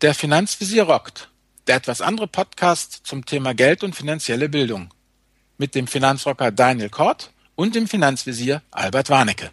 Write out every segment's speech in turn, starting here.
Der Finanzvisier rockt. Der etwas andere Podcast zum Thema Geld und finanzielle Bildung. Mit dem Finanzrocker Daniel Kort und dem Finanzvisier Albert Warnecke.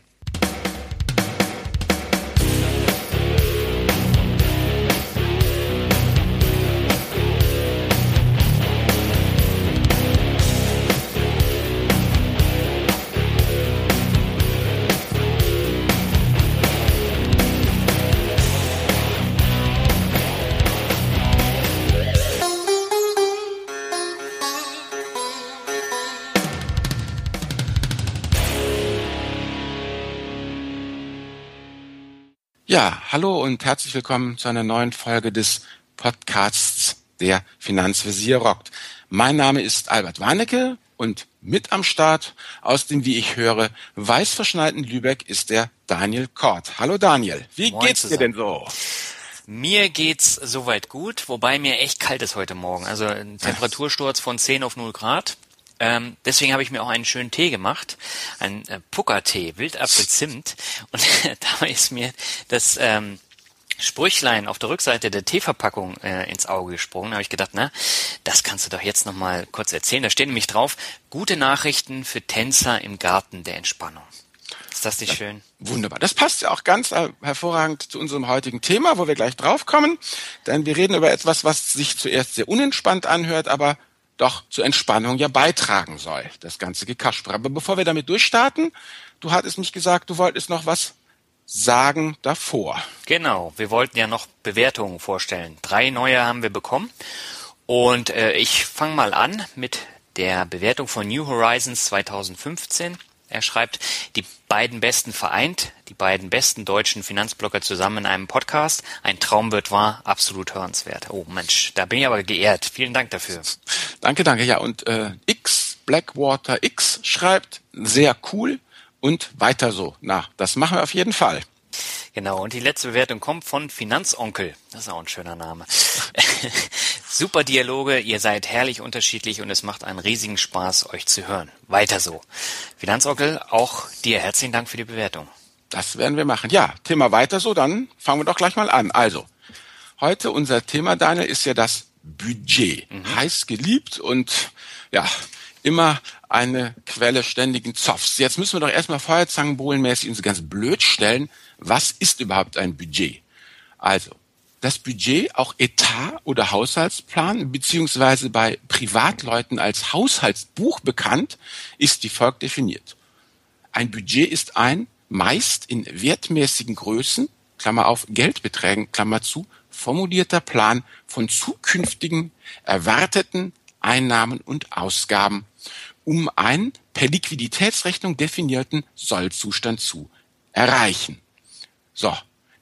Ja, hallo und herzlich willkommen zu einer neuen Folge des Podcasts Der Finanzvisier rockt. Mein Name ist Albert Warnecke und mit am Start aus dem, wie ich höre, weißverschneiten Lübeck ist der Daniel Kort. Hallo Daniel, wie Moin geht's zusammen. dir denn so? Mir geht's soweit gut, wobei mir echt kalt ist heute Morgen. Also ein Temperatursturz von 10 auf 0 Grad. Ähm, deswegen habe ich mir auch einen schönen Tee gemacht, einen äh, Puckertee, Wildapfel-Zimt. Und dabei ist mir das ähm, Sprüchlein auf der Rückseite der Teeverpackung äh, ins Auge gesprungen. Da habe ich gedacht, na, das kannst du doch jetzt noch mal kurz erzählen. Da steht nämlich drauf: Gute Nachrichten für Tänzer im Garten der Entspannung. Ist das nicht ja, schön? Wunderbar. Das passt ja auch ganz äh, hervorragend zu unserem heutigen Thema, wo wir gleich draufkommen. Denn wir reden über etwas, was sich zuerst sehr unentspannt anhört, aber doch zur Entspannung ja beitragen soll, das ganze Gekasper. Aber bevor wir damit durchstarten, du hattest mich gesagt, du wolltest noch was sagen davor. Genau, wir wollten ja noch Bewertungen vorstellen. Drei neue haben wir bekommen. Und äh, ich fange mal an mit der Bewertung von New Horizons 2015. Er schreibt, die beiden Besten vereint, die beiden besten deutschen Finanzblocker zusammen in einem Podcast. Ein Traum wird wahr, absolut hörenswert. Oh Mensch, da bin ich aber geehrt. Vielen Dank dafür. Danke, danke. Ja, und äh, X, Blackwater X schreibt, sehr cool und weiter so. Na, das machen wir auf jeden Fall. Genau, und die letzte Bewertung kommt von Finanzonkel. Das ist auch ein schöner Name. Super Dialoge, ihr seid herrlich unterschiedlich und es macht einen riesigen Spaß, euch zu hören. Weiter so. Finanzonkel, auch dir herzlichen Dank für die Bewertung. Das werden wir machen. Ja, Thema weiter so, dann fangen wir doch gleich mal an. Also, heute unser Thema, Daniel, ist ja das Budget. Mhm. Heiß geliebt und ja, immer eine Quelle ständigen Zoffs. Jetzt müssen wir doch erstmal Feuerzangenbohlenmäßig uns ganz blöd stellen was ist überhaupt ein Budget? Also, das Budget, auch Etat oder Haushaltsplan, beziehungsweise bei Privatleuten als Haushaltsbuch bekannt, ist wie folgt definiert. Ein Budget ist ein meist in wertmäßigen Größen, Klammer auf, Geldbeträgen, Klammer zu, formulierter Plan von zukünftigen erwarteten Einnahmen und Ausgaben, um einen per Liquiditätsrechnung definierten Sollzustand zu erreichen. So,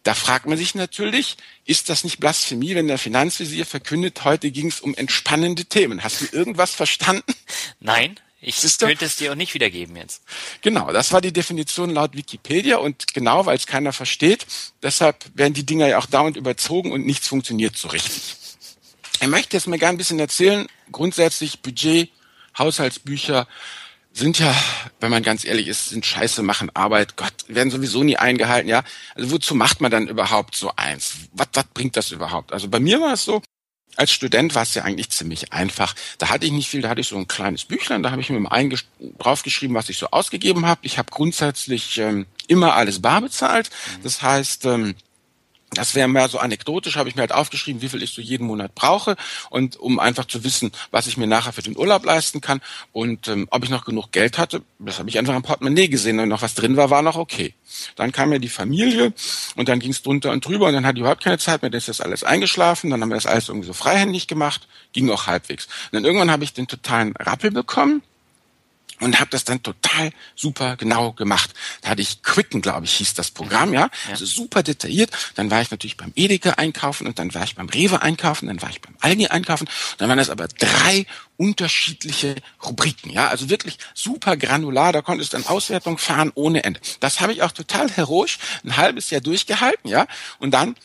da fragt man sich natürlich, ist das nicht Blasphemie, wenn der Finanzvisier verkündet, heute ging es um entspannende Themen. Hast du irgendwas verstanden? Nein, ich könnte es dir auch nicht wiedergeben jetzt. Genau, das war die Definition laut Wikipedia und genau, weil es keiner versteht, deshalb werden die Dinger ja auch dauernd überzogen und nichts funktioniert so richtig. Ich möchte jetzt mal gerne ein bisschen erzählen, grundsätzlich Budget, Haushaltsbücher, sind ja, wenn man ganz ehrlich ist, sind Scheiße, machen Arbeit, Gott, werden sowieso nie eingehalten, ja. Also wozu macht man dann überhaupt so eins? Was, was bringt das überhaupt? Also bei mir war es so, als Student war es ja eigentlich ziemlich einfach. Da hatte ich nicht viel, da hatte ich so ein kleines Büchlein, da habe ich mir draufgeschrieben, was ich so ausgegeben habe. Ich habe grundsätzlich ähm, immer alles bar bezahlt. Das heißt, ähm, das wäre mehr so anekdotisch, habe ich mir halt aufgeschrieben, wie viel ich so jeden Monat brauche und um einfach zu wissen, was ich mir nachher für den Urlaub leisten kann und ähm, ob ich noch genug Geld hatte, das habe ich einfach im Portemonnaie gesehen und noch was drin war, war noch okay. Dann kam ja die Familie und dann ging es drunter und drüber und dann hatte ich überhaupt keine Zeit mehr, dann ist das alles eingeschlafen, dann haben wir das alles irgendwie so freihändig gemacht, ging auch halbwegs. Und dann irgendwann habe ich den totalen Rappel bekommen und habe das dann total super genau gemacht. Da hatte ich Quicken, glaube ich, hieß das Programm, ja? ja. Also super detailliert. Dann war ich natürlich beim Edeka einkaufen und dann war ich beim Rewe einkaufen, dann war ich beim Aldi einkaufen. Dann waren das aber drei unterschiedliche Rubriken, ja? Also wirklich super granular. Da konntest du dann Auswertung fahren ohne Ende. Das habe ich auch total heroisch ein halbes Jahr durchgehalten, ja? Und dann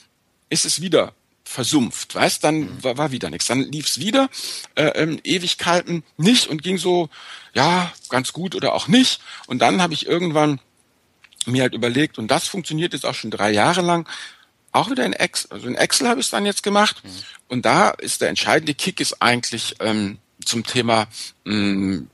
ist es wieder versumpft, weißt, dann mhm. war, war wieder nichts. Dann lief's wieder äh, ähm, Ewigkeiten nicht und ging so, ja, ganz gut oder auch nicht. Und dann habe ich irgendwann mir halt überlegt, und das funktioniert jetzt auch schon drei Jahre lang, auch wieder in Excel, also in Excel habe ich es dann jetzt gemacht. Mhm. Und da ist der entscheidende Kick ist eigentlich ähm, zum Thema, mh, mm,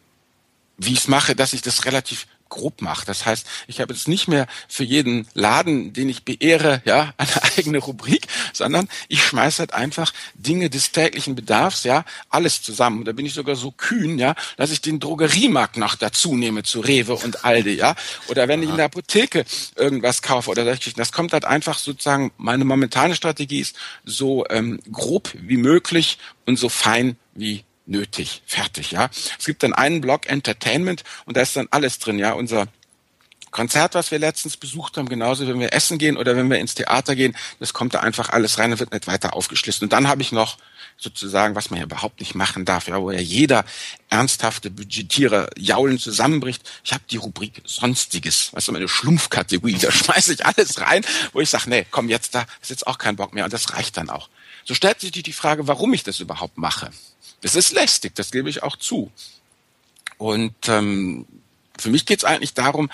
wie ich es mache, dass ich das relativ grob mache. Das heißt, ich habe jetzt nicht mehr für jeden Laden, den ich beehre, ja, eine eigene Rubrik, sondern ich schmeiße halt einfach Dinge des täglichen Bedarfs, ja, alles zusammen. Und da bin ich sogar so kühn, ja, dass ich den Drogeriemarkt noch dazu nehme zu Rewe und Aldi, ja. Oder wenn ich in der Apotheke irgendwas kaufe oder solche Das kommt halt einfach sozusagen, meine momentane Strategie ist so ähm, grob wie möglich und so fein wie nötig. Fertig, ja. Es gibt dann einen Block Entertainment und da ist dann alles drin, ja. Unser Konzert, was wir letztens besucht haben, genauso wenn wir essen gehen oder wenn wir ins Theater gehen, das kommt da einfach alles rein und wird nicht weiter aufgeschlüsselt. Und dann habe ich noch sozusagen, was man ja überhaupt nicht machen darf, ja, wo ja jeder ernsthafte Budgetierer jaulen zusammenbricht. Ich habe die Rubrik Sonstiges, weißt du, meine Schlumpfkategorie, da schmeiße ich alles rein, wo ich sage, nee, komm jetzt da, ist jetzt auch kein Bock mehr und das reicht dann auch. So stellt sich die Frage, warum ich das überhaupt mache. Das ist lästig, das gebe ich auch zu. Und ähm, für mich geht es eigentlich darum,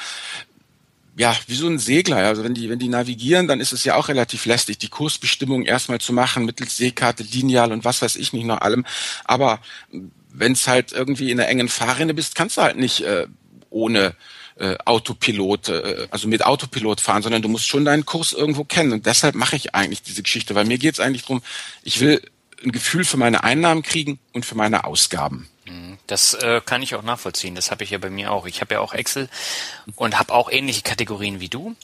ja, wie so ein Segler. Also wenn die, wenn die navigieren, dann ist es ja auch relativ lästig, die Kursbestimmung erstmal zu machen, mittels Seekarte, Lineal und was weiß ich nicht noch allem. Aber wenn es halt irgendwie in einer engen Fahrrinne bist, kannst du halt nicht äh, ohne äh, Autopilot, äh, also mit Autopilot fahren, sondern du musst schon deinen Kurs irgendwo kennen. Und deshalb mache ich eigentlich diese Geschichte, weil mir geht es eigentlich drum, ich will ein Gefühl für meine Einnahmen kriegen und für meine Ausgaben. Mhm. Das äh, kann ich auch nachvollziehen. Das habe ich ja bei mir auch. Ich habe ja auch Excel und habe auch ähnliche Kategorien wie du.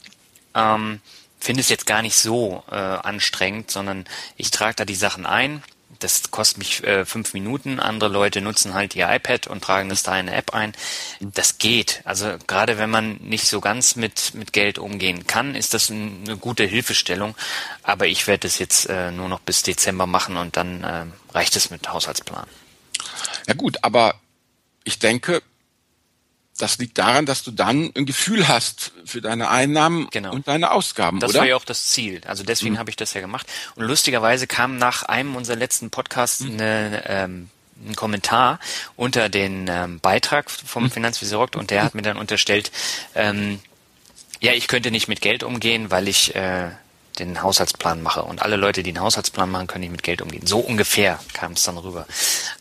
Ähm, Finde es jetzt gar nicht so äh, anstrengend, sondern ich trage da die Sachen ein, das kostet mich äh, fünf Minuten. Andere Leute nutzen halt ihr iPad und tragen das da in eine App ein. Das geht. Also gerade wenn man nicht so ganz mit, mit Geld umgehen kann, ist das ein, eine gute Hilfestellung. Aber ich werde das jetzt äh, nur noch bis Dezember machen und dann äh, reicht es mit Haushaltsplan. Ja gut, aber ich denke, das liegt daran, dass du dann ein Gefühl hast für deine Einnahmen genau. und deine Ausgaben, das oder? war ja auch das Ziel. Also deswegen mhm. habe ich das ja gemacht. Und lustigerweise kam nach einem unserer letzten Podcasts mhm. eine, ähm, ein Kommentar unter den ähm, Beitrag vom mhm. Und der hat mir dann unterstellt, ähm, ja, ich könnte nicht mit Geld umgehen, weil ich äh, den Haushaltsplan mache. Und alle Leute, die einen Haushaltsplan machen, können nicht mit Geld umgehen. So ungefähr kam es dann rüber.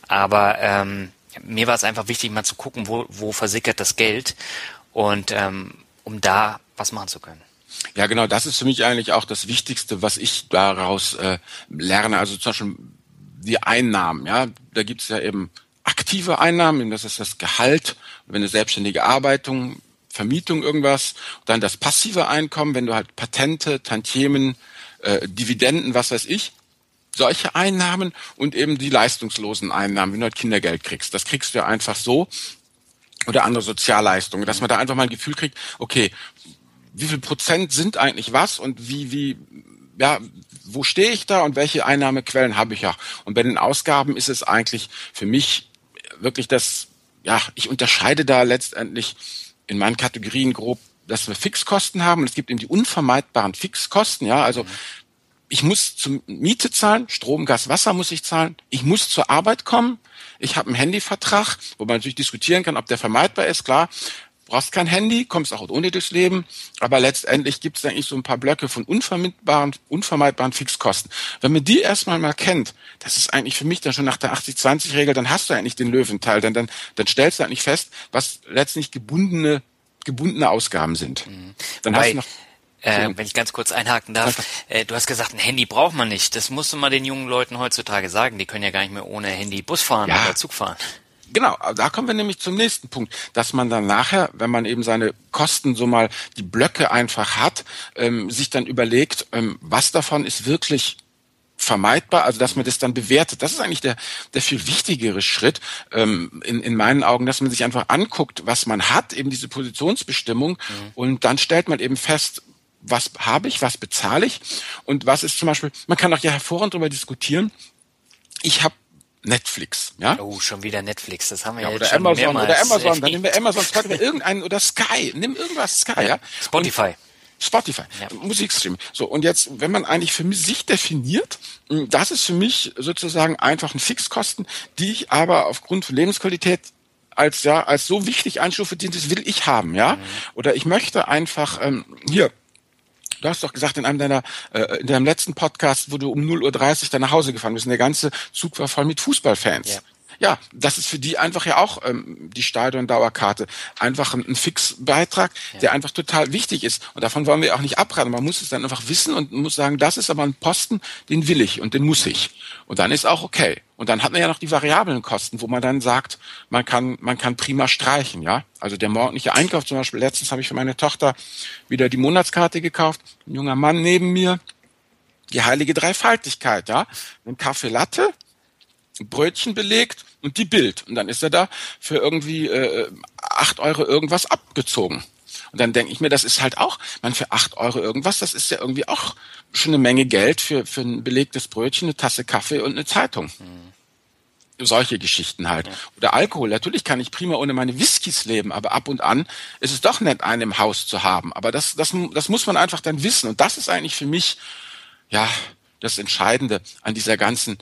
Aber ähm, mir war es einfach wichtig, mal zu gucken, wo, wo versickert das Geld und ähm, um da was machen zu können. Ja, genau, das ist für mich eigentlich auch das Wichtigste, was ich daraus äh, lerne. Also zum Beispiel die Einnahmen, ja, da gibt's ja eben aktive Einnahmen, das ist das Gehalt, wenn eine selbstständige Arbeitung, Vermietung irgendwas, dann das passive Einkommen, wenn du halt Patente, Tantiemen, äh, Dividenden, was weiß ich, solche Einnahmen und eben die leistungslosen Einnahmen, wenn du halt Kindergeld kriegst. Das kriegst du einfach so oder andere Sozialleistungen, dass man da einfach mal ein Gefühl kriegt, okay, wie viel Prozent sind eigentlich was und wie, wie, ja, wo stehe ich da und welche Einnahmequellen habe ich ja? Und bei den Ausgaben ist es eigentlich für mich wirklich das, ja, ich unterscheide da letztendlich in meinen Kategorien grob dass wir Fixkosten haben und es gibt eben die unvermeidbaren Fixkosten, ja, also ich muss zum Miete zahlen, Strom, Gas, Wasser muss ich zahlen, ich muss zur Arbeit kommen, ich habe einen Handyvertrag, wo man natürlich diskutieren kann, ob der vermeidbar ist, klar, brauchst kein Handy, kommst auch ohne durchs Leben, aber letztendlich gibt es eigentlich so ein paar Blöcke von unvermeidbaren, unvermeidbaren Fixkosten. Wenn man die erstmal mal kennt, das ist eigentlich für mich dann schon nach der 80-20-Regel, dann hast du eigentlich den Löwenteil, dann, dann, dann stellst du eigentlich fest, was letztlich gebundene gebundene Ausgaben sind. Mhm. Dann Wobei, hast du noch äh, wenn ich ganz kurz einhaken darf, äh, du hast gesagt, ein Handy braucht man nicht. Das musst du mal den jungen Leuten heutzutage sagen. Die können ja gar nicht mehr ohne Handy Bus fahren ja. oder Zug fahren. Genau, da kommen wir nämlich zum nächsten Punkt, dass man dann nachher, wenn man eben seine Kosten so mal die Blöcke einfach hat, ähm, sich dann überlegt, ähm, was davon ist wirklich vermeidbar, also dass man das dann bewertet. Das ist eigentlich der, der viel wichtigere Schritt ähm, in, in meinen Augen, dass man sich einfach anguckt, was man hat, eben diese Positionsbestimmung mhm. und dann stellt man eben fest, was habe ich, was bezahle ich und was ist zum Beispiel, man kann auch ja hervorragend darüber diskutieren, ich habe Netflix, ja? Oh, schon wieder Netflix, das haben wir ja, ja oder schon Amazon mehrmals. oder Amazon, dann nehmen wir Amazon, Spotify, irgendeinen oder Sky, nimm irgendwas Sky, ja? ja? Spotify. Und Spotify, ja. Musikstream. So, und jetzt, wenn man eigentlich für sich definiert, hm, das ist für mich sozusagen einfach ein Fixkosten, die ich aber aufgrund von Lebensqualität als ja als so wichtig einstufe, das will ich haben, ja? Mhm. Oder ich möchte einfach ähm, hier Du hast doch gesagt in einem deiner, äh, in deinem letzten Podcast, wo du um 0.30 Uhr dann nach Hause gefahren bist, und der ganze Zug war voll mit Fußballfans. Ja. Ja, das ist für die einfach ja auch ähm, die Stadion-Dauerkarte. Einfach ein, ein Fixbeitrag, ja. der einfach total wichtig ist. Und davon wollen wir auch nicht abraten. Man muss es dann einfach wissen und muss sagen, das ist aber ein Posten, den will ich und den muss ich. Und dann ist auch okay. Und dann hat man ja noch die variablen Kosten, wo man dann sagt, man kann, man kann prima streichen, ja. Also der morgendliche Einkauf zum Beispiel. Letztens habe ich für meine Tochter wieder die Monatskarte gekauft. Ein junger Mann neben mir. Die heilige Dreifaltigkeit, ja. Ein Kaffee Latte, Brötchen belegt und die Bild. Und dann ist er da für irgendwie äh, 8 Euro irgendwas abgezogen. Und dann denke ich mir, das ist halt auch, man für 8 Euro irgendwas, das ist ja irgendwie auch schon eine Menge Geld für, für ein belegtes Brötchen, eine Tasse Kaffee und eine Zeitung. Mhm. Solche Geschichten halt. Ja. Oder Alkohol. Natürlich kann ich prima ohne meine Whiskys leben, aber ab und an ist es doch nett, einen im Haus zu haben. Aber das, das, das muss man einfach dann wissen. Und das ist eigentlich für mich, ja, das Entscheidende an dieser ganzen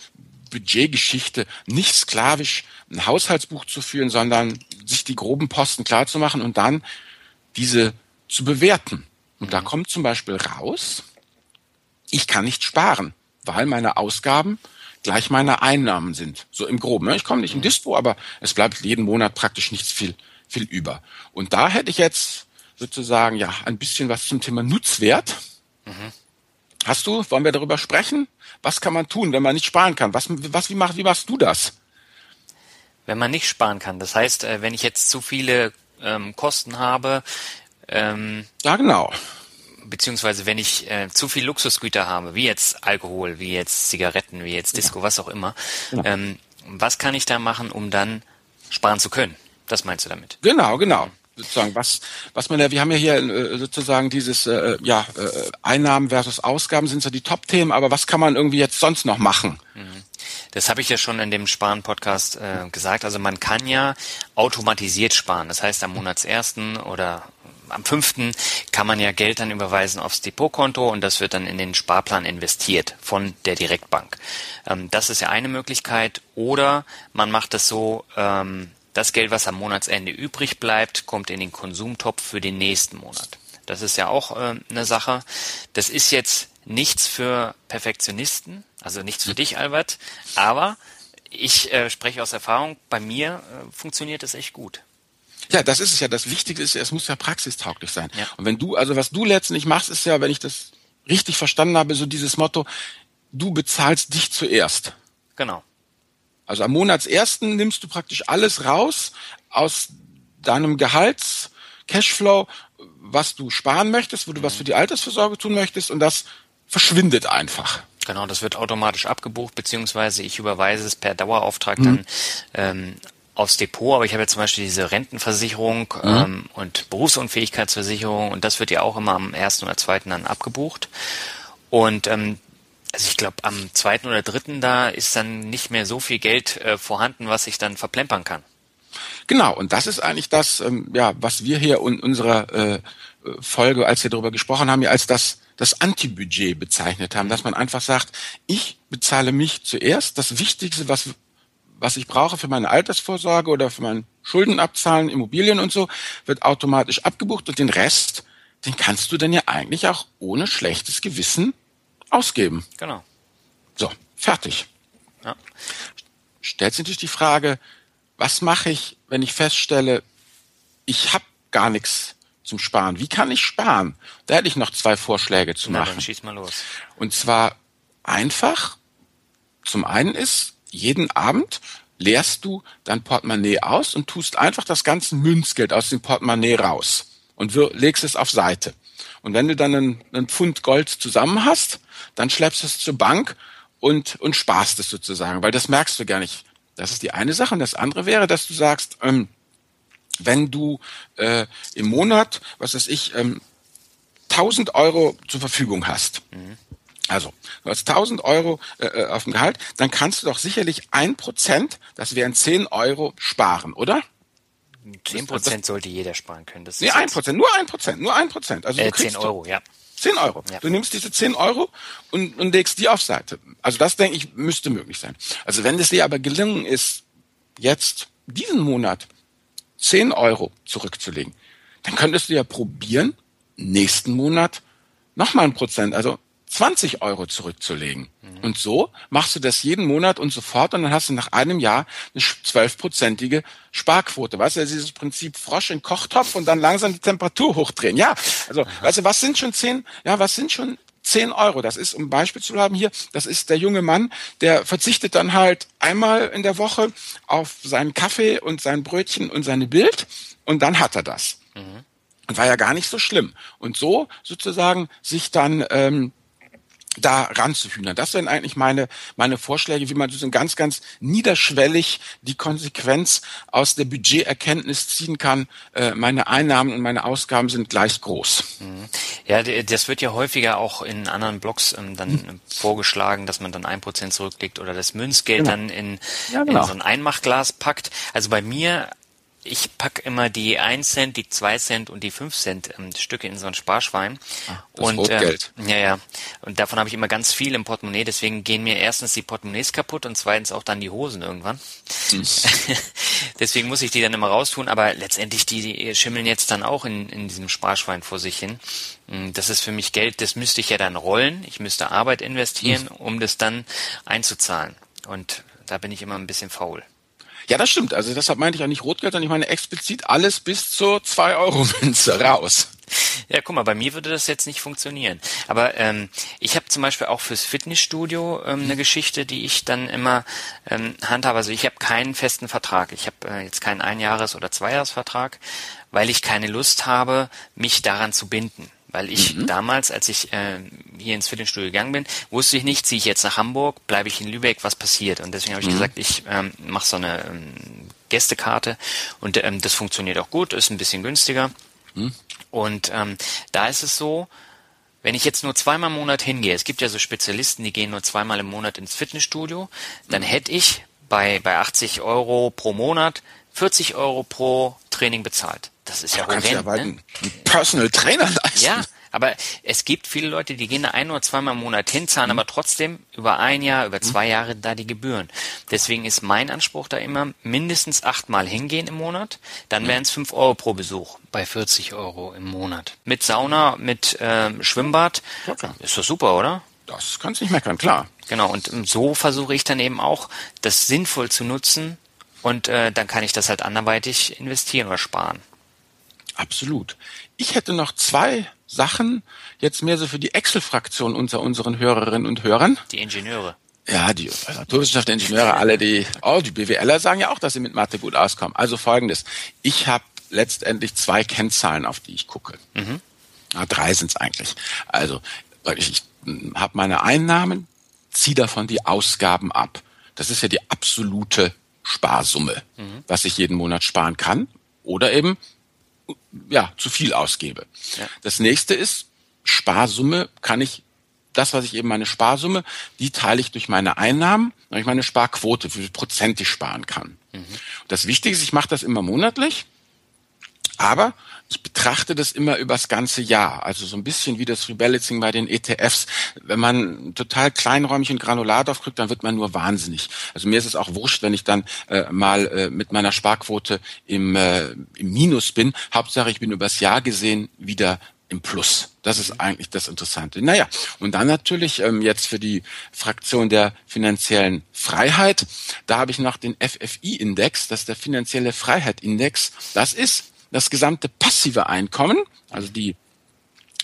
Budgetgeschichte nicht sklavisch ein Haushaltsbuch zu führen, sondern sich die groben Posten klar zu machen und dann diese zu bewerten. Und da mhm. kommt zum Beispiel raus, ich kann nicht sparen, weil meine Ausgaben gleich meine Einnahmen sind. So im Groben. Ne? Ich komme nicht in mhm. Dispo, aber es bleibt jeden Monat praktisch nichts viel, viel über. Und da hätte ich jetzt sozusagen ja ein bisschen was zum Thema Nutzwert. Mhm. Hast du, wollen wir darüber sprechen? Was kann man tun, wenn man nicht sparen kann? Was, was, wie, mach, wie machst du das? Wenn man nicht sparen kann, das heißt, äh, wenn ich jetzt zu viele ähm, Kosten habe, ähm, ja genau, beziehungsweise wenn ich äh, zu viel Luxusgüter habe, wie jetzt Alkohol, wie jetzt Zigaretten, wie jetzt Disco, ja. was auch immer, ja. ähm, was kann ich da machen, um dann sparen zu können? Das meinst du damit? Genau, genau sozusagen, was, was man ja, wir haben ja hier äh, sozusagen dieses, äh, ja, äh, Einnahmen versus Ausgaben sind so die Top-Themen, aber was kann man irgendwie jetzt sonst noch machen? Mhm. Das habe ich ja schon in dem Sparen-Podcast äh, gesagt. Also man kann ja automatisiert sparen. Das heißt, am Monatsersten oder am fünften kann man ja Geld dann überweisen aufs Depotkonto und das wird dann in den Sparplan investiert von der Direktbank. Ähm, das ist ja eine Möglichkeit. Oder man macht es so, ähm, das Geld, was am Monatsende übrig bleibt, kommt in den Konsumtopf für den nächsten Monat. Das ist ja auch äh, eine Sache. Das ist jetzt nichts für Perfektionisten, also nichts für mhm. dich, Albert, aber ich äh, spreche aus Erfahrung, bei mir äh, funktioniert es echt gut. Ja, das ist es ja. Das Wichtige ist, es muss ja praxistauglich sein. Ja. Und wenn du, also was du letztendlich machst, ist ja, wenn ich das richtig verstanden habe, so dieses Motto, du bezahlst dich zuerst. Genau. Also am Monatsersten nimmst du praktisch alles raus aus deinem Gehalts, Cashflow, was du sparen möchtest, wo du was für die Altersvorsorge tun möchtest und das verschwindet einfach. Genau, das wird automatisch abgebucht, beziehungsweise ich überweise es per Dauerauftrag mhm. dann ähm, aufs Depot, aber ich habe ja zum Beispiel diese Rentenversicherung mhm. ähm, und Berufsunfähigkeitsversicherung und das wird ja auch immer am ersten oder zweiten dann abgebucht. Und ähm, also ich glaube, am zweiten oder dritten da ist dann nicht mehr so viel Geld äh, vorhanden, was ich dann verplempern kann. Genau, und das ist eigentlich das, ähm, ja, was wir hier in unserer äh, Folge, als wir darüber gesprochen haben, ja als das, das Antibudget bezeichnet haben, dass man einfach sagt, ich bezahle mich zuerst, das Wichtigste, was, was ich brauche für meine Altersvorsorge oder für mein Schuldenabzahlen, Immobilien und so, wird automatisch abgebucht und den Rest, den kannst du dann ja eigentlich auch ohne schlechtes Gewissen ausgeben. Genau. So, fertig. Ja. Stellt sich natürlich die Frage, was mache ich, wenn ich feststelle, ich habe gar nichts zum Sparen. Wie kann ich sparen? Da hätte ich noch zwei Vorschläge zu Na, machen. Dann schieß mal los. Und zwar einfach. Zum einen ist, jeden Abend leerst du dein Portemonnaie aus und tust einfach das ganze Münzgeld aus dem Portemonnaie raus und legst es auf Seite. Und wenn du dann einen, einen Pfund Gold zusammen hast, dann schleppst du es zur Bank und, und sparst es sozusagen, weil das merkst du gar nicht. Das ist die eine Sache. Und das andere wäre, dass du sagst, ähm, wenn du äh, im Monat, was weiß ich, ähm, 1000 Euro zur Verfügung hast, mhm. also du hast 1000 Euro äh, äh, auf dem Gehalt, dann kannst du doch sicherlich ein Prozent, das wären 10 Euro, sparen, oder? 10 Prozent sollte jeder sparen können. Das nee, ein Prozent, nur ein Prozent, nur ein Prozent. Also äh, 10 Euro, ja. 10 Euro. Ja. Du nimmst diese 10 Euro und, und legst die auf Seite. Also das, denke ich, müsste möglich sein. Also wenn es dir aber gelungen ist, jetzt diesen Monat 10 Euro zurückzulegen, dann könntest du ja probieren, nächsten Monat nochmal ein Prozent, also 20 Euro zurückzulegen. Mhm. Und so machst du das jeden Monat und sofort und dann hast du nach einem Jahr eine zwölfprozentige Sparquote. Weißt du, dieses Prinzip Frosch in Kochtopf und dann langsam die Temperatur hochdrehen. Ja, also, weißt du, was sind schon zehn, ja, was sind schon 10 Euro. Das ist, um ein Beispiel zu haben hier, das ist der junge Mann, der verzichtet dann halt einmal in der Woche auf seinen Kaffee und sein Brötchen und seine Bild und dann hat er das. Mhm. Und war ja gar nicht so schlimm. Und so sozusagen sich dann ähm, da ranzuhühnern. Das wären eigentlich meine, meine Vorschläge, wie man so ganz, ganz niederschwellig die Konsequenz aus der Budgeterkenntnis ziehen kann. Äh, meine Einnahmen und meine Ausgaben sind gleich groß. Mhm. Ja, das wird ja häufiger auch in anderen Blogs ähm, dann mhm. vorgeschlagen, dass man dann ein Prozent zurücklegt oder das Münzgeld genau. dann in, ja, genau. in so ein Einmachglas packt. Also bei mir ich pack immer die 1 Cent, die 2 Cent und die 5 Cent ähm, Stücke in so ein Sparschwein. Ah, das und Rotgeld. Ähm, ja, ja. Und davon habe ich immer ganz viel im Portemonnaie. Deswegen gehen mir erstens die Portemonnaies kaputt und zweitens auch dann die Hosen irgendwann. Hm. deswegen muss ich die dann immer raustun. Aber letztendlich die, die schimmeln jetzt dann auch in, in diesem Sparschwein vor sich hin. Hm, das ist für mich Geld. Das müsste ich ja dann rollen. Ich müsste Arbeit investieren, hm. um das dann einzuzahlen. Und da bin ich immer ein bisschen faul. Ja, das stimmt. Also deshalb meinte ich auch nicht Rotgeld, sondern ich meine explizit alles bis zur 2-Euro-Münze raus. Ja, guck mal, bei mir würde das jetzt nicht funktionieren. Aber ähm, ich habe zum Beispiel auch fürs Fitnessstudio ähm, eine Geschichte, die ich dann immer ähm, handhabe. Also ich habe keinen festen Vertrag. Ich habe äh, jetzt keinen Einjahres- oder Zweijahresvertrag, weil ich keine Lust habe, mich daran zu binden. Weil ich mhm. damals, als ich äh, hier ins Fitnessstudio gegangen bin, wusste ich nicht, ziehe ich jetzt nach Hamburg, bleibe ich in Lübeck, was passiert. Und deswegen habe ich mhm. gesagt, ich ähm, mache so eine ähm, Gästekarte und ähm, das funktioniert auch gut, ist ein bisschen günstiger. Mhm. Und ähm, da ist es so, wenn ich jetzt nur zweimal im Monat hingehe, es gibt ja so Spezialisten, die gehen nur zweimal im Monat ins Fitnessstudio, dann mhm. hätte ich bei, bei 80 Euro pro Monat 40 Euro pro Training bezahlt. Das ist ja horrend. Ja bald ne? einen Personal Trainer leisten. Ja, aber es gibt viele Leute, die gehen da ein oder zweimal im Monat hin, zahlen mhm. aber trotzdem über ein Jahr, über zwei mhm. Jahre da die Gebühren. Deswegen ist mein Anspruch da immer mindestens achtmal hingehen im Monat. Dann mhm. wären es fünf Euro pro Besuch bei 40 Euro im Monat. Mit Sauna, mit ähm, Schwimmbad. Okay. Ist doch super, oder? Das kannst du nicht meckern, klar. Genau, und so versuche ich dann eben auch, das sinnvoll zu nutzen und äh, dann kann ich das halt anderweitig investieren oder sparen. Absolut. Ich hätte noch zwei Sachen, jetzt mehr so für die Excel-Fraktion unter unseren Hörerinnen und Hörern. Die Ingenieure. Ja, die Naturwissenschaft, Ingenieure, alle die, oh, die BWLer sagen ja auch, dass sie mit Mathe gut auskommen. Also folgendes. Ich habe letztendlich zwei Kennzahlen, auf die ich gucke. Mhm. Ja, drei sind es eigentlich. Also ich, ich habe meine Einnahmen, ziehe davon die Ausgaben ab. Das ist ja die absolute Sparsumme, mhm. was ich jeden Monat sparen kann. Oder eben ja, zu viel ausgebe. Ja. Das nächste ist, Sparsumme kann ich, das, was ich eben meine Sparsumme, die teile ich durch meine Einnahmen, durch meine Sparquote, wie viel Prozent ich sparen kann. Mhm. Das Wichtige ist, ich mache das immer monatlich, aber ich betrachte das immer übers ganze Jahr. Also so ein bisschen wie das Rebalancing bei den ETFs. Wenn man total kleinräumig und granular drauf dann wird man nur wahnsinnig. Also mir ist es auch wurscht, wenn ich dann äh, mal äh, mit meiner Sparquote im, äh, im Minus bin. Hauptsache, ich bin übers Jahr gesehen wieder im Plus. Das ist eigentlich das Interessante. Naja, und dann natürlich ähm, jetzt für die Fraktion der finanziellen Freiheit, da habe ich noch den FFI-Index, das ist der finanzielle Freiheit-Index. Das ist das gesamte passive Einkommen, also die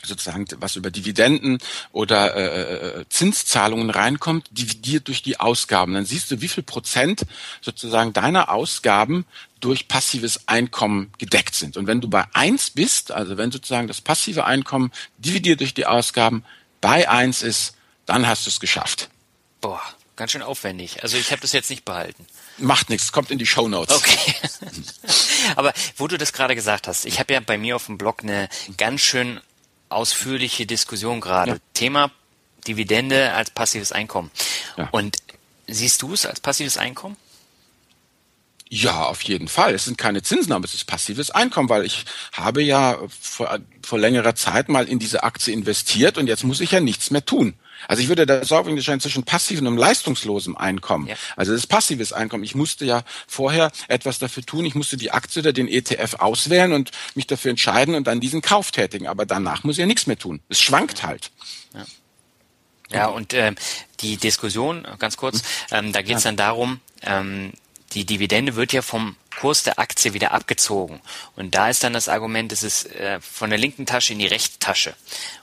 sozusagen was über Dividenden oder äh, äh, Zinszahlungen reinkommt, dividiert durch die Ausgaben. Dann siehst du, wie viel Prozent sozusagen deiner Ausgaben durch passives Einkommen gedeckt sind. Und wenn du bei eins bist, also wenn sozusagen das passive Einkommen dividiert durch die Ausgaben bei eins ist, dann hast du es geschafft. Boah, ganz schön aufwendig. Also ich habe das jetzt nicht behalten. Macht nichts, kommt in die Show Notes. Okay. Aber wo du das gerade gesagt hast, ich habe ja bei mir auf dem Blog eine ganz schön ausführliche Diskussion gerade. Ja. Thema Dividende als passives Einkommen. Ja. Und siehst du es als passives Einkommen? Ja, auf jeden Fall. Es sind keine Zinsen, aber es ist passives Einkommen, weil ich habe ja vor, vor längerer Zeit mal in diese Aktie investiert und jetzt muss ich ja nichts mehr tun. Also ich würde da sorgen unterscheiden zwischen passivem und leistungslosem Einkommen. Ja. Also das ist passives Einkommen. Ich musste ja vorher etwas dafür tun. Ich musste die Aktie oder den ETF auswählen und mich dafür entscheiden und dann diesen Kauf tätigen. Aber danach muss ich ja nichts mehr tun. Es schwankt halt. Ja. Ja, und äh, die Diskussion, ganz kurz, ähm, da geht es dann darum, ähm, die Dividende wird ja vom Kurs der Aktie wieder abgezogen. Und da ist dann das Argument, es ist äh, von der linken Tasche in die rechte Tasche.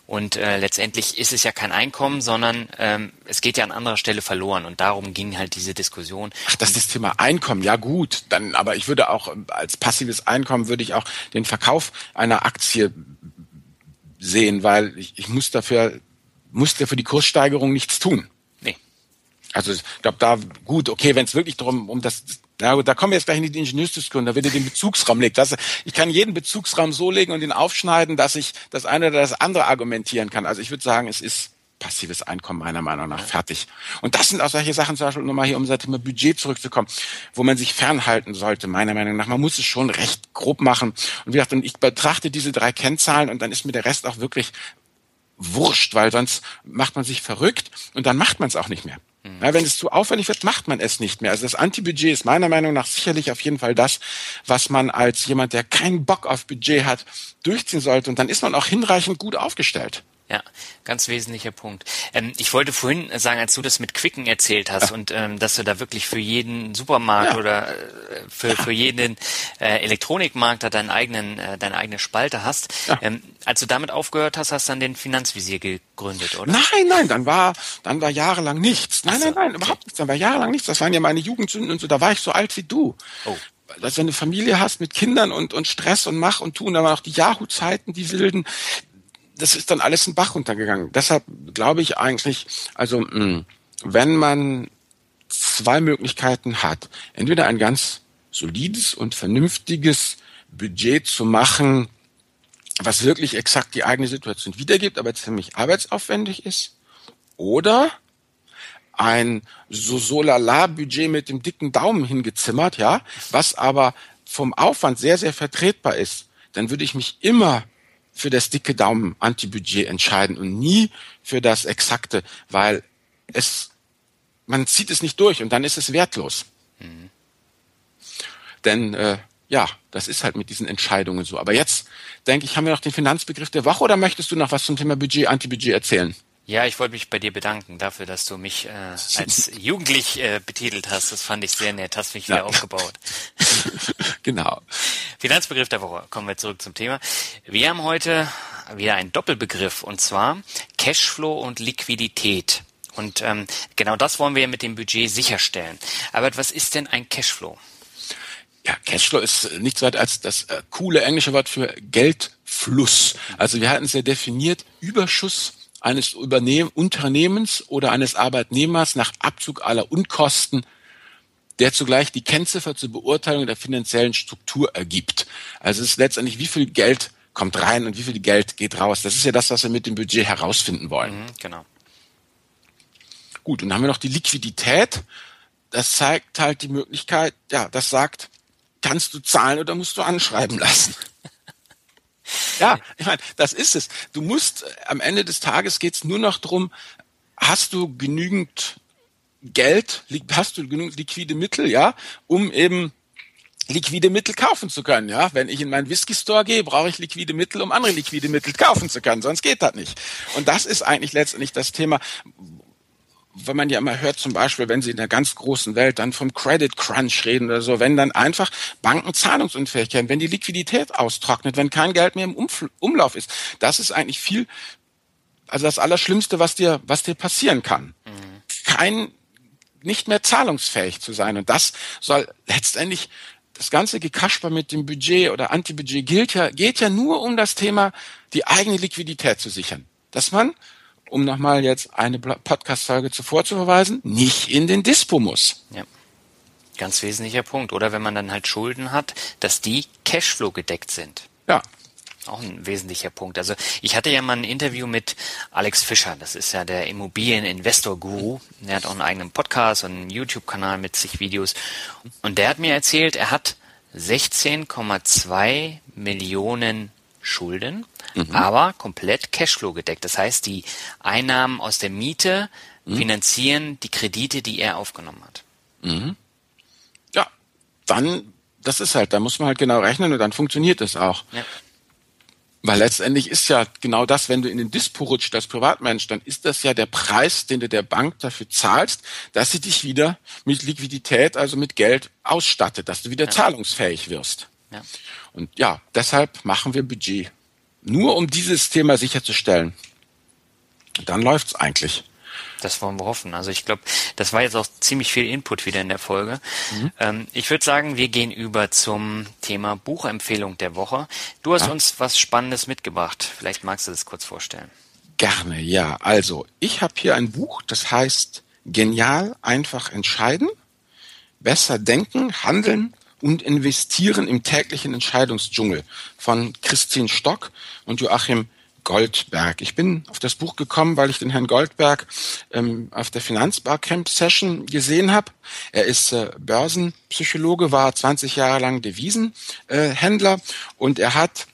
Und äh, letztendlich ist es ja kein Einkommen, sondern ähm, es geht ja an anderer Stelle verloren. Und darum ging halt diese Diskussion. Ach, das ist das Thema Einkommen. Ja gut, dann, aber ich würde auch als passives Einkommen würde ich auch den Verkauf einer Aktie sehen, weil ich, ich muss dafür muss der für die Kurssteigerung nichts tun. Nee. Also ich glaube da gut, okay, wenn es wirklich darum um das na gut, da kommen wir jetzt gleich in die Ingenieursdiskussion, da wird er den Bezugsraum legt. Das, ich kann jeden Bezugsraum so legen und ihn aufschneiden, dass ich das eine oder das andere argumentieren kann. Also ich würde sagen, es ist passives Einkommen meiner Meinung nach fertig. Und das sind auch solche Sachen, zum Beispiel nochmal hier um das Thema Budget zurückzukommen, wo man sich fernhalten sollte, meiner Meinung nach. Man muss es schon recht grob machen. Und wie gesagt, und ich betrachte diese drei Kennzahlen und dann ist mir der Rest auch wirklich wurscht, weil sonst macht man sich verrückt und dann macht man es auch nicht mehr. Mhm. Ja, wenn es zu aufwendig wird, macht man es nicht mehr. Also das Antibudget ist meiner Meinung nach sicherlich auf jeden Fall das, was man als jemand, der keinen Bock auf Budget hat, durchziehen sollte. Und dann ist man auch hinreichend gut aufgestellt. Ja, ganz wesentlicher Punkt. Ähm, ich wollte vorhin sagen, als du das mit Quicken erzählt hast ja. und ähm, dass du da wirklich für jeden Supermarkt ja. oder äh, für, ja. für jeden äh, Elektronikmarkt da deinen eigenen, äh, deine eigene Spalte hast. Ähm, als du damit aufgehört hast, hast du dann den Finanzvisier gegründet, oder? Nein, nein, dann war, dann war jahrelang nichts. Nein, so, nein, nein, okay. überhaupt nichts. Dann war jahrelang nichts. Das waren ja meine Jugendsünden und so. Da war ich so alt wie du. Oh dass du eine Familie hast mit Kindern und, und Stress und Mach und Tun, da waren auch die Yahoo-Zeiten, die wilden, das ist dann alles in Bach runtergegangen. Deshalb glaube ich eigentlich, also mh, hm, wenn man zwei Möglichkeiten hat, entweder ein ganz solides und vernünftiges Budget zu machen, was wirklich exakt die eigene Situation wiedergibt, aber ziemlich arbeitsaufwendig ist, oder ein so solala Budget mit dem dicken Daumen hingezimmert, ja, was aber vom Aufwand sehr sehr vertretbar ist, dann würde ich mich immer für das dicke Daumen Antibudget entscheiden und nie für das exakte, weil es man zieht es nicht durch und dann ist es wertlos. Mhm. Denn äh, ja, das ist halt mit diesen Entscheidungen so. Aber jetzt denke ich, haben wir noch den Finanzbegriff der Woche oder möchtest du noch was zum Thema Budget, Antibudget erzählen? Ja, ich wollte mich bei dir bedanken dafür, dass du mich äh, als jugendlich äh, betitelt hast. Das fand ich sehr nett. Hast mich wieder ja. aufgebaut. genau. Finanzbegriff der Woche. Kommen wir zurück zum Thema. Wir haben heute wieder einen Doppelbegriff und zwar Cashflow und Liquidität. Und ähm, genau das wollen wir mit dem Budget sicherstellen. Aber was ist denn ein Cashflow? Ja, Cashflow ist nichts weiter als das äh, coole englische Wort für Geldfluss. Also wir hatten es ja definiert, Überschuss eines Übernehm Unternehmens oder eines Arbeitnehmers nach Abzug aller Unkosten, der zugleich die Kennziffer zur Beurteilung der finanziellen Struktur ergibt. Also es ist letztendlich, wie viel Geld kommt rein und wie viel Geld geht raus. Das ist ja das, was wir mit dem Budget herausfinden wollen. Mhm, genau. Gut, und dann haben wir noch die Liquidität. Das zeigt halt die Möglichkeit, ja, das sagt, kannst du zahlen oder musst du anschreiben lassen. Ja, ich meine, das ist es. Du musst äh, am Ende des Tages geht's nur noch drum, hast du genügend Geld, hast du genügend liquide Mittel, ja, um eben liquide Mittel kaufen zu können. Ja, wenn ich in meinen Whisky Store gehe, brauche ich liquide Mittel, um andere liquide Mittel kaufen zu können. Sonst geht das nicht. Und das ist eigentlich letztendlich das Thema, wenn man ja immer hört, zum Beispiel, wenn sie in der ganz großen Welt dann vom Credit Crunch reden oder so, wenn dann einfach Banken zahlungsunfähig werden, wenn die Liquidität austrocknet, wenn kein Geld mehr im Umf Umlauf ist, das ist eigentlich viel, also das Allerschlimmste, was dir, was dir passieren kann. Mhm. Kein, nicht mehr zahlungsfähig zu sein. Und das soll letztendlich das ganze Gekasper mit dem Budget oder Antibudget gilt ja, geht ja nur um das Thema, die eigene Liquidität zu sichern. Dass man um nochmal jetzt eine Podcast-Folge zuvor zu verweisen, nicht in den Dispo muss. Ja. Ganz wesentlicher Punkt. Oder wenn man dann halt Schulden hat, dass die Cashflow gedeckt sind. Ja. Auch ein wesentlicher Punkt. Also ich hatte ja mal ein Interview mit Alex Fischer, das ist ja der Immobilieninvestor-Guru. Der hat auch einen eigenen Podcast und einen YouTube-Kanal mit sich Videos. Und der hat mir erzählt, er hat 16,2 Millionen Schulden, mhm. aber komplett Cashflow gedeckt. Das heißt, die Einnahmen aus der Miete mhm. finanzieren die Kredite, die er aufgenommen hat. Mhm. Ja, dann, das ist halt, da muss man halt genau rechnen und dann funktioniert es auch. Ja. Weil letztendlich ist ja genau das, wenn du in den Dispo rutscht als Privatmensch, dann ist das ja der Preis, den du der Bank dafür zahlst, dass sie dich wieder mit Liquidität, also mit Geld ausstattet, dass du wieder ja. zahlungsfähig wirst. Ja. Und ja, deshalb machen wir Budget. Nur um dieses Thema sicherzustellen. Dann läuft's eigentlich. Das wollen wir hoffen. Also ich glaube, das war jetzt auch ziemlich viel Input wieder in der Folge. Mhm. Ähm, ich würde sagen, wir gehen über zum Thema Buchempfehlung der Woche. Du hast ja. uns was Spannendes mitgebracht. Vielleicht magst du das kurz vorstellen. Gerne, ja. Also, ich habe hier ein Buch, das heißt Genial, einfach entscheiden, besser denken, handeln und investieren im täglichen Entscheidungsdschungel von Christine Stock und Joachim Goldberg. Ich bin auf das Buch gekommen, weil ich den Herrn Goldberg ähm, auf der Finanzbarcamp Session gesehen habe. Er ist äh, Börsenpsychologe, war 20 Jahre lang Devisenhändler äh, und er hat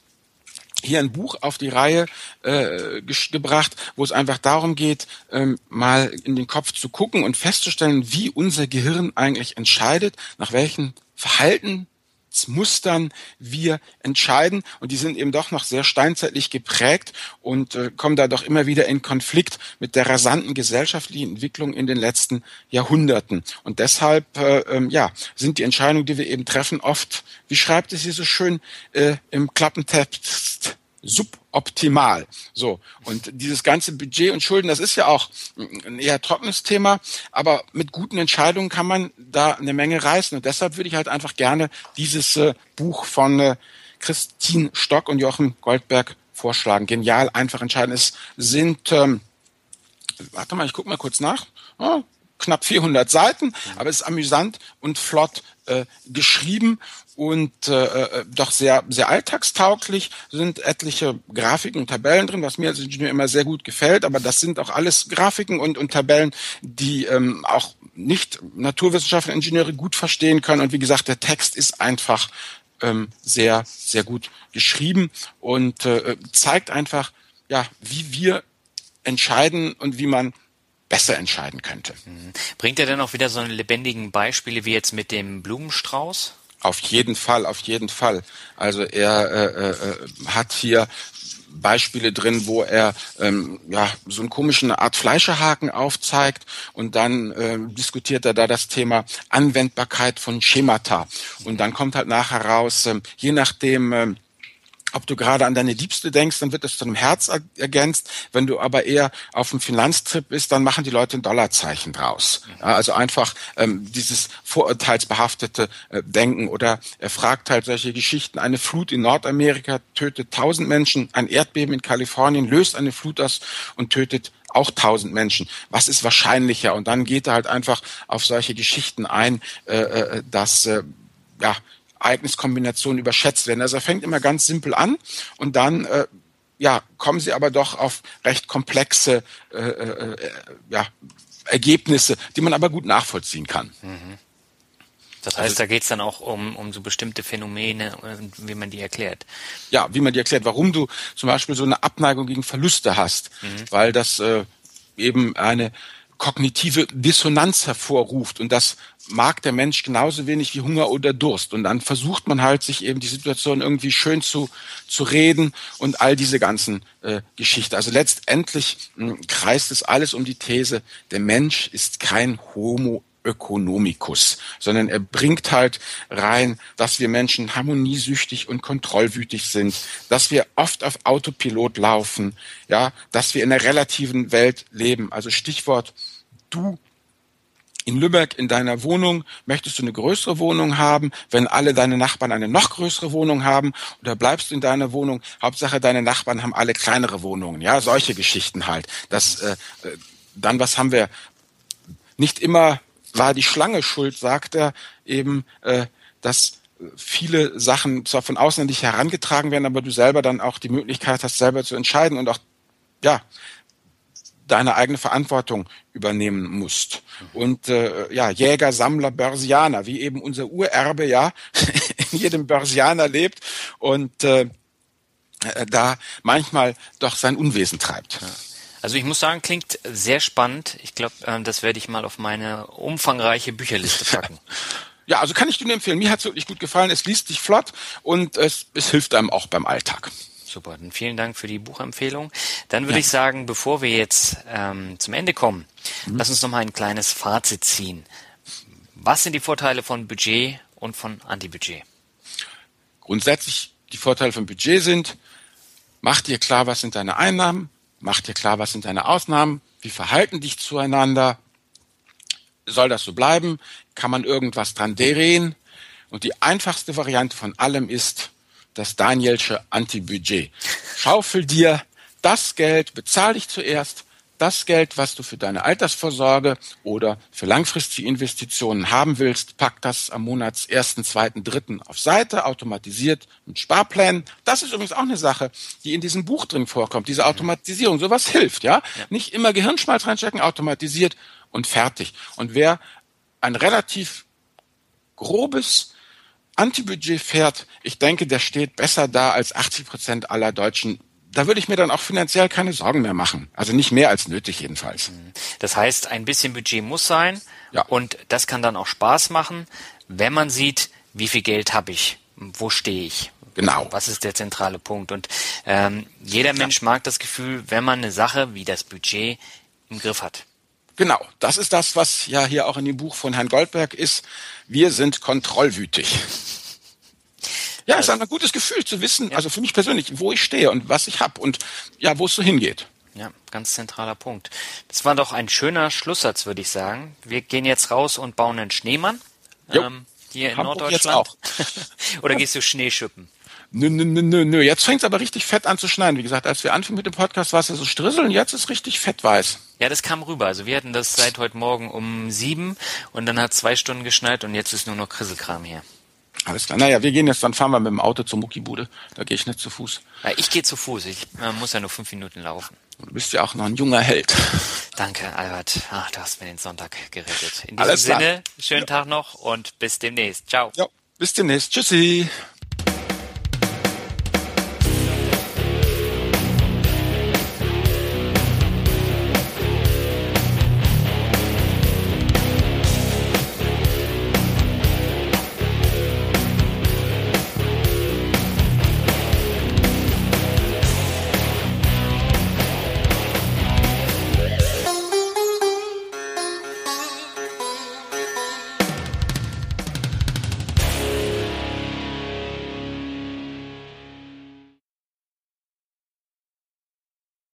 hier ein Buch auf die Reihe äh, gebracht, wo es einfach darum geht, ähm, mal in den Kopf zu gucken und festzustellen, wie unser Gehirn eigentlich entscheidet, nach welchen Verhalten Mustern wir entscheiden und die sind eben doch noch sehr steinzeitlich geprägt und äh, kommen da doch immer wieder in Konflikt mit der rasanten gesellschaftlichen Entwicklung in den letzten Jahrhunderten. Und deshalb äh, ähm, ja, sind die Entscheidungen, die wir eben treffen, oft, wie schreibt es hier so schön äh, im Klappentext, suboptimal. So. Und dieses ganze Budget und Schulden, das ist ja auch ein eher trockenes Thema, aber mit guten Entscheidungen kann man da eine Menge reißen. Und deshalb würde ich halt einfach gerne dieses äh, Buch von äh, Christine Stock und Jochen Goldberg vorschlagen. Genial, einfach entscheiden. Es sind, ähm, warte mal, ich gucke mal kurz nach. Oh, knapp 400 Seiten, aber es ist amüsant und flott äh, geschrieben und äh, äh, doch sehr sehr alltagstauglich sind etliche Grafiken und Tabellen drin, was mir als Ingenieur immer sehr gut gefällt. Aber das sind auch alles Grafiken und, und Tabellen, die ähm, auch nicht Naturwissenschaftler, Ingenieure gut verstehen können. Und wie gesagt, der Text ist einfach ähm, sehr sehr gut geschrieben und äh, zeigt einfach ja, wie wir entscheiden und wie man besser entscheiden könnte. Mhm. Bringt er denn auch wieder so eine lebendigen Beispiele wie jetzt mit dem Blumenstrauß? Auf jeden Fall, auf jeden Fall. Also er äh, äh, hat hier Beispiele drin, wo er ähm, ja so einen komischen Art Fleischerhaken aufzeigt und dann äh, diskutiert er da das Thema Anwendbarkeit von Schemata und dann kommt halt nachher raus, äh, je nachdem äh, ob du gerade an deine Liebste denkst, dann wird das zu einem Herz ergänzt. Wenn du aber eher auf dem Finanztrip bist, dann machen die Leute ein Dollarzeichen draus. Ja, also einfach ähm, dieses vorurteilsbehaftete äh, Denken. Oder er fragt halt solche Geschichten. Eine Flut in Nordamerika tötet tausend Menschen. Ein Erdbeben in Kalifornien löst eine Flut aus und tötet auch tausend Menschen. Was ist wahrscheinlicher? Und dann geht er halt einfach auf solche Geschichten ein, äh, äh dass äh, ja Ereigniskombinationen überschätzt werden. Also er fängt immer ganz simpel an und dann äh, ja, kommen sie aber doch auf recht komplexe äh, äh, äh, ja, Ergebnisse, die man aber gut nachvollziehen kann. Mhm. Das heißt, also, da geht es dann auch um, um so bestimmte Phänomene, wie man die erklärt. Ja, wie man die erklärt, warum du zum Beispiel so eine Abneigung gegen Verluste hast, mhm. weil das äh, eben eine kognitive Dissonanz hervorruft und das mag der Mensch genauso wenig wie Hunger oder Durst und dann versucht man halt sich eben die Situation irgendwie schön zu zu reden und all diese ganzen äh, Geschichten. Also letztendlich mh, hm, kreist es alles um die These, der Mensch ist kein Homo Ökonomikus, sondern er bringt halt rein, dass wir Menschen harmoniesüchtig und kontrollwütig sind, dass wir oft auf Autopilot laufen, ja, dass wir in der relativen Welt leben. Also Stichwort du in Lübeck in deiner Wohnung, möchtest du eine größere Wohnung haben, wenn alle deine Nachbarn eine noch größere Wohnung haben, oder bleibst du in deiner Wohnung, Hauptsache deine Nachbarn haben alle kleinere Wohnungen, ja, solche Geschichten halt. Das, äh, äh dann, was haben wir? Nicht immer war die Schlange schuld, sagt er eben, äh, dass viele Sachen zwar von außen an dich herangetragen werden, aber du selber dann auch die Möglichkeit hast, selber zu entscheiden und auch, ja, deine eigene Verantwortung übernehmen musst. Und äh, ja, Jäger, Sammler, Börsianer, wie eben unser Urerbe ja in jedem Börsianer lebt und äh, äh, da manchmal doch sein Unwesen treibt. Ja. Also ich muss sagen, klingt sehr spannend. Ich glaube, äh, das werde ich mal auf meine umfangreiche Bücherliste packen. Ja, also kann ich dir nur empfehlen. Mir hat es wirklich gut gefallen. Es liest sich flott und es, es hilft einem auch beim Alltag. Super, dann vielen Dank für die Buchempfehlung. Dann würde ja. ich sagen, bevor wir jetzt ähm, zum Ende kommen, mhm. lass uns noch mal ein kleines Fazit ziehen. Was sind die Vorteile von Budget und von Antibudget? Grundsätzlich die Vorteile von Budget sind, mach dir klar, was sind deine Einnahmen, mach dir klar, was sind deine Ausnahmen, wie verhalten dich zueinander, soll das so bleiben, kann man irgendwas dran drehen? Und die einfachste Variante von allem ist das Danielsche Anti-Budget. Schaufel dir das Geld, bezahl dich zuerst, das Geld, was du für deine Altersvorsorge oder für langfristige Investitionen haben willst, pack das am Monats ersten, zweiten, dritten auf Seite, automatisiert mit Sparplänen. Das ist übrigens auch eine Sache, die in diesem Buch drin vorkommt. Diese Automatisierung, sowas hilft, ja? ja. Nicht immer Gehirnschmalz reinstecken, automatisiert und fertig. Und wer ein relativ grobes Antibudget fährt, ich denke, der steht besser da als 80 Prozent aller Deutschen da würde ich mir dann auch finanziell keine Sorgen mehr machen. Also nicht mehr als nötig jedenfalls. Mhm. Das heißt, ein bisschen Budget muss sein. Ja. Und das kann dann auch Spaß machen, wenn man sieht, wie viel Geld habe ich, wo stehe ich. Genau. Was ist der zentrale Punkt? Und ähm, jeder Mensch ja. mag das Gefühl, wenn man eine Sache wie das Budget im Griff hat. Genau, das ist das, was ja hier auch in dem Buch von Herrn Goldberg ist. Wir sind kontrollwütig. Ja, es ist ein gutes Gefühl zu wissen, ja. also für mich persönlich, wo ich stehe und was ich habe und ja, wo es so hingeht. Ja, ganz zentraler Punkt. Das war doch ein schöner Schlusssatz, würde ich sagen. Wir gehen jetzt raus und bauen einen Schneemann. Ähm, hier in Hamburg Norddeutschland. Oder gehst du Schneeschippen? Nö, nö, nö, nö, nö. Jetzt fängt es aber richtig fett an zu schneien. Wie gesagt, als wir anfingen mit dem Podcast, war es ja so strisseln, jetzt ist richtig fettweiß. Ja, das kam rüber. Also wir hatten das seit heute Morgen um sieben und dann hat zwei Stunden geschneit und jetzt ist nur noch Krisselkram hier. Alles klar. Naja, wir gehen jetzt, dann fahren wir mit dem Auto zur Muckibude. Da gehe ich nicht zu Fuß. Ja, ich gehe zu Fuß. Ich äh, muss ja nur fünf Minuten laufen. Du bist ja auch noch ein junger Held. Danke, Albert. Ach, du hast mir den Sonntag gerettet. In diesem Alles Sinne, schönen ja. Tag noch und bis demnächst. Ciao. Ja, bis demnächst. Tschüssi.